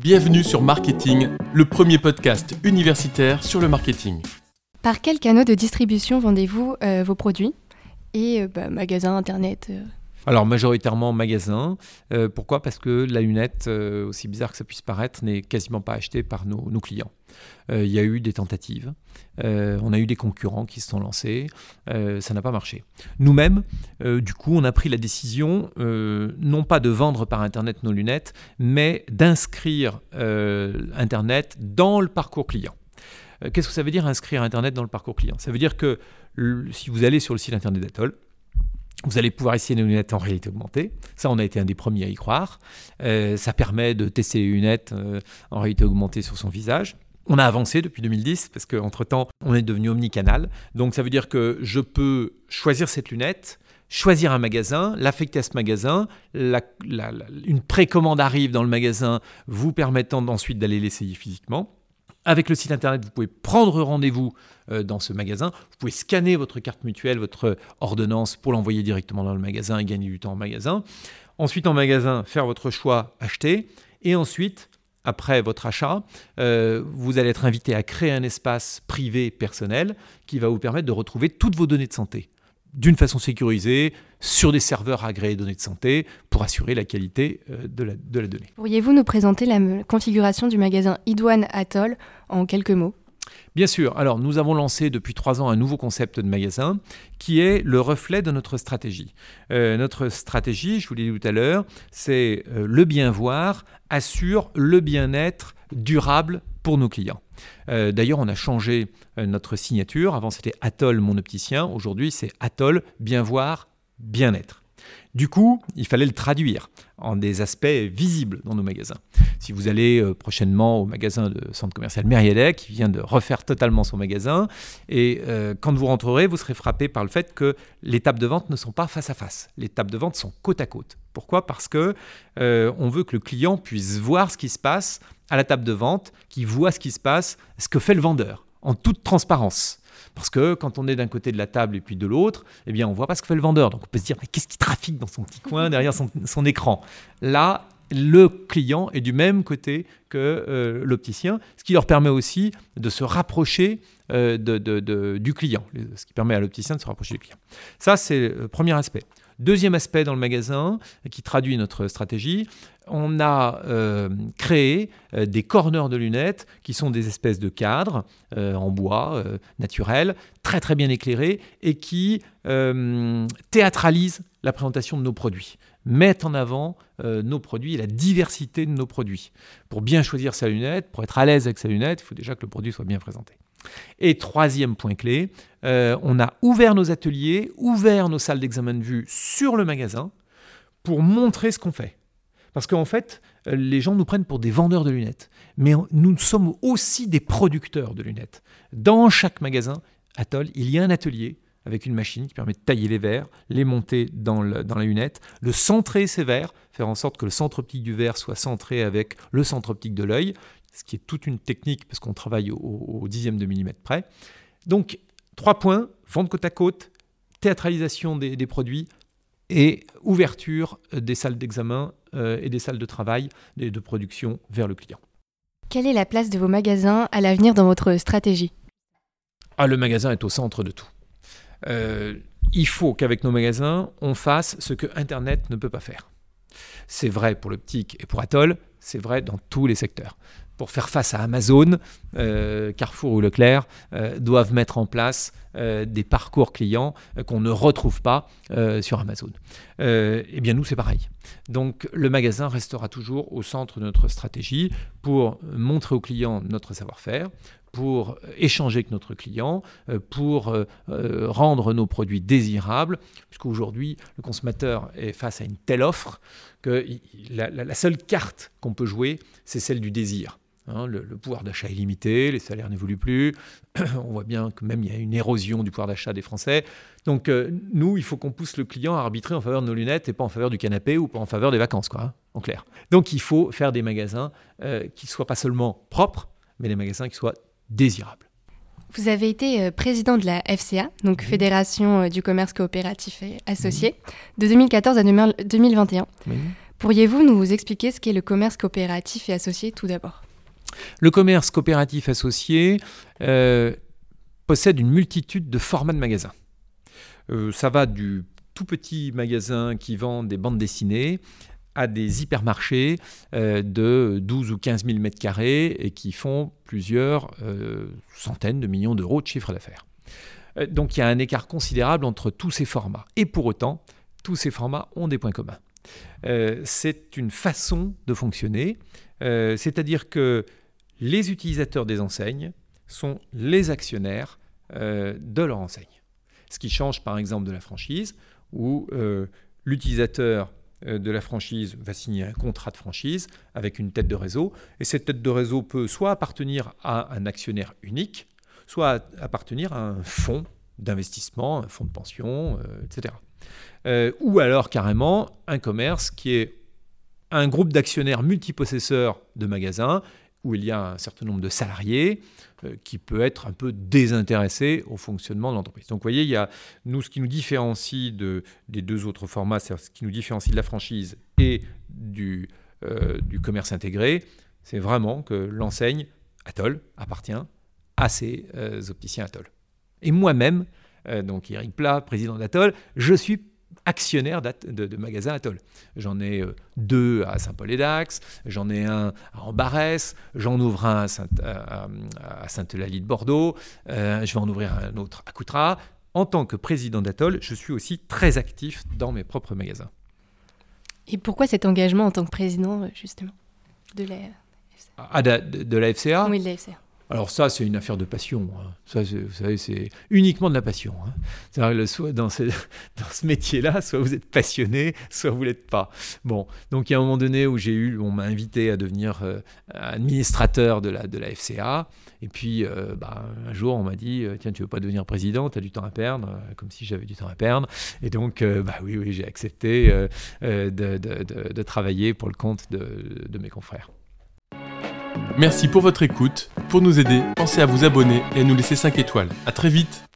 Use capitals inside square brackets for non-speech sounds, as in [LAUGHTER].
Bienvenue sur Marketing, le premier podcast universitaire sur le marketing. Par quels canaux de distribution vendez-vous euh, vos produits Et euh, bah, magasins, internet euh Alors majoritairement magasin. Euh, pourquoi? Parce que la lunette, euh, aussi bizarre que ça puisse paraître, n'est quasiment pas achetée par nos, clients. Euh, Il y a eu des tentatives, on a eu des concurrents qui se sont lancés, ça n'a pas marché. Nous-mêmes, du coup, on a pris la décision non pas de vendre par Internet nos lunettes, mais d'inscrire Internet dans le parcours client. Qu'est-ce que ça veut dire inscrire Internet dans le parcours client? Ça veut dire que si vous allez sur le site Internet d'Atoll, vous allez pouvoir essayer nos lunettes en réalité augmentée. Ça, on a été un des premiers à y croire. Euh, ça permet de tester les lunettes euh, en réalité augmentée sur son visage. On a avancé depuis 2010 parce qu'entre-temps, on est devenu omnicanal. Donc ça veut dire que je peux choisir cette lunette, choisir un magasin, l'affecter à ce magasin, une précommande arrive dans le magasin vous permettant ensuite d'aller l'essayer physiquement. Avec le site internet, vous pouvez prendre rendez-vous euh, dans ce magasin. Vous pouvez scanner votre carte mutuelle, votre ordonnance pour l'envoyer directement dans le magasin et gagner du temps en magasin. Ensuite, en magasin, faire votre choix, acheter. Et ensuite, après votre achat, euh, vous allez être invité à créer un espace privé personnel qui va vous permettre de retrouver toutes vos données de santé d'une façon sécurisée sur des serveurs agréés données de santé pour assurer la qualité euh, de la, de la donnée. Pourriez-vous nous présenter la configuration du magasin Idouane Atoll en quelques mots? Bien sûr. Alors, nous avons lancé depuis trois ans un nouveau concept de magasin qui est le reflet de notre stratégie. Euh, notre stratégie, je vous l'ai dit tout à l'heure, c'est euh, le bien voir assure le bien-être durable pour nos clients. Euh, D'ailleurs, on a changé euh, notre signature. Avant, c'était Atoll, mon opticien. Aujourd'hui, c'est Atoll, bien voir, bien-être. Du coup, il fallait le traduire en des aspects visibles dans nos magasins. Si vous allez euh, prochainement au magasin de centre commercial Mériadec, qui vient de refaire totalement son magasin, et quand vous rentrerez, vous serez frappé par le fait que les tables de vente ne sont pas face à face. Les tables de vente sont côte à côte. Pourquoi? Parce que on veut que le client puisse voir ce qui se passe à la table de vente, qu'il voit ce qui se passe, ce que fait le vendeur, en toute transparence. Parce que quand on est d'un côté de la table et puis de l'autre, eh bien, on voit pas ce que fait le vendeur. Donc on peut se dire, mais qu'est-ce qui trafique dans son petit coin derrière son, écran? Là, le client est du même côté que euh, l'opticien, ce qui leur permet aussi de se rapprocher euh, du client, ce qui permet à l'opticien de se rapprocher du client. Ça, c'est le premier aspect. Deuxième aspect dans le magasin, qui traduit notre stratégie, on a euh, créé euh, des corners de lunettes qui sont des espèces de cadres euh, en bois naturel, très très bien éclairés et qui théâtralisent la présentation de nos produits, mettent en avant nos produits et la diversité de nos produits. Pour bien choisir sa lunette, pour être à l'aise avec sa lunette, il faut déjà que le produit soit bien présenté. Et troisième point clé, on a ouvert nos ateliers, ouvert nos salles d'examen de vue sur le magasin pour montrer ce qu'on fait. Parce qu'en fait, euh, les gens nous prennent pour des vendeurs de lunettes, mais nous sommes aussi des producteurs de lunettes. Dans chaque magasin, Atoll, il y a un atelier avec une machine qui permet de tailler les verres, les monter dans, la lunette, le centrer ces verres, faire en sorte que le centre optique du verre soit centré avec le centre optique de l'œil, ce qui est toute une technique parce qu'on travaille au, dixième de millimètre près. Donc, trois points, vente côte à côte, théâtralisation des, produits et ouverture des salles d'examen et des salles de travail et de production vers le client. Quelle est la place de vos magasins à l'avenir dans votre stratégie? Ah, le magasin est au centre de tout. Euh, il faut qu'avec nos magasins, on fasse ce que Internet ne peut pas faire. C'est vrai pour l'optique et pour Atoll, c'est vrai dans tous les secteurs. Pour faire face à Amazon, euh, Carrefour ou Leclerc euh, doivent mettre en place euh, des parcours clients qu'on ne retrouve pas sur Amazon. Eh bien, nous, c'est pareil. Donc, le magasin restera toujours au centre de notre stratégie pour montrer aux clients notre savoir-faire, pour échanger avec notre client, pour rendre nos produits désirables, puisqu'aujourd'hui, le consommateur est face à une telle offre que la- la seule carte qu'on peut jouer, c'est celle du désir. Hein, le, le pouvoir d'achat est limité, les salaires n'évoluent plus, [CLEARS THROAT] on voit bien que même il y a une érosion du pouvoir d'achat des Français. Donc euh, nous, il faut qu'on pousse le client à arbitrer en faveur de nos lunettes et pas en faveur du canapé ou pas en faveur des vacances, quoi, hein, en clair. Donc il faut faire des magasins euh, qui soient pas seulement propres, mais des magasins qui soient désirables. Vous avez été euh, président de la FCA, donc Fédération euh, du commerce coopératif et associé, de 2014 à 2021. Oui. Pourriez-vous nous expliquer ce qu'est le commerce coopératif et associé tout d'abord? Le commerce coopératif associé euh, possède une multitude de formats de magasins. Euh, ça va du tout petit magasin qui vend des bandes dessinées à des hypermarchés euh, de 12 ou 15 000 mètres carrés et qui font plusieurs centaines de millions d'euros de chiffre d'affaires. donc il y a un écart considérable entre tous ces formats. Et pour autant, tous ces formats ont des points communs. Euh, c'est une façon de fonctionner, euh, c'est-à-dire que les utilisateurs des enseignes sont les actionnaires euh, de leur enseigne. Ce qui change par exemple de la franchise, où l'utilisateur de la franchise va signer un contrat de franchise avec une tête de réseau, et cette tête de réseau peut soit appartenir à un actionnaire unique, soit appartenir à un fonds d'investissement, un fonds de pension, etc. Euh, ou alors carrément un commerce qui est un groupe d'actionnaires multipossesseurs de magasins où il y a un certain nombre de salariés euh, qui peut être un peu désintéressé au fonctionnement de l'entreprise. Donc vous voyez, il y a nous ce qui nous différencie de, des deux autres formats, c'est ce qui nous différencie de la franchise et du, euh, du commerce intégré, c'est vraiment que l'enseigne Atoll appartient à ces opticiens Atoll. Et moi-même, donc Eric Plat, président d'Atoll, je suis actionnaire de, de, magasins Atoll. J'en ai euh, deux à Saint-Paul-et-Dax, j'en ai un à Ambarès, j'en ouvre un à, Saint, eulalie de Bordeaux, euh, je vais en ouvrir un autre à Coutras. En tant que président d'Atoll, je suis aussi très actif dans mes propres magasins. Et pourquoi cet engagement en tant que président, euh, justement, de la FCA ah, de, de, la FCA Oui, de la FCA. Alors ça, c'est une affaire de passion. Hein. Ça, vous savez, c'est uniquement de la passion. Hein. C'est-à-dire [LAUGHS] dans ce, métier-là, soit vous êtes passionné, soit vous l'êtes pas. Bon, donc il y a un moment donné où j'ai eu, on m'a invité à devenir euh, administrateur de la, de la FCA. Et puis, euh, bah, un jour, on m'a dit, euh, tiens, tu veux pas devenir président, tu as du temps à perdre, comme si j'avais du temps à perdre. Et donc, bah oui, oui, j'ai accepté de, de, travailler pour le compte de mes confrères. Merci pour votre écoute. Pour nous aider, pensez à vous abonner et à nous laisser 5 étoiles. A très vite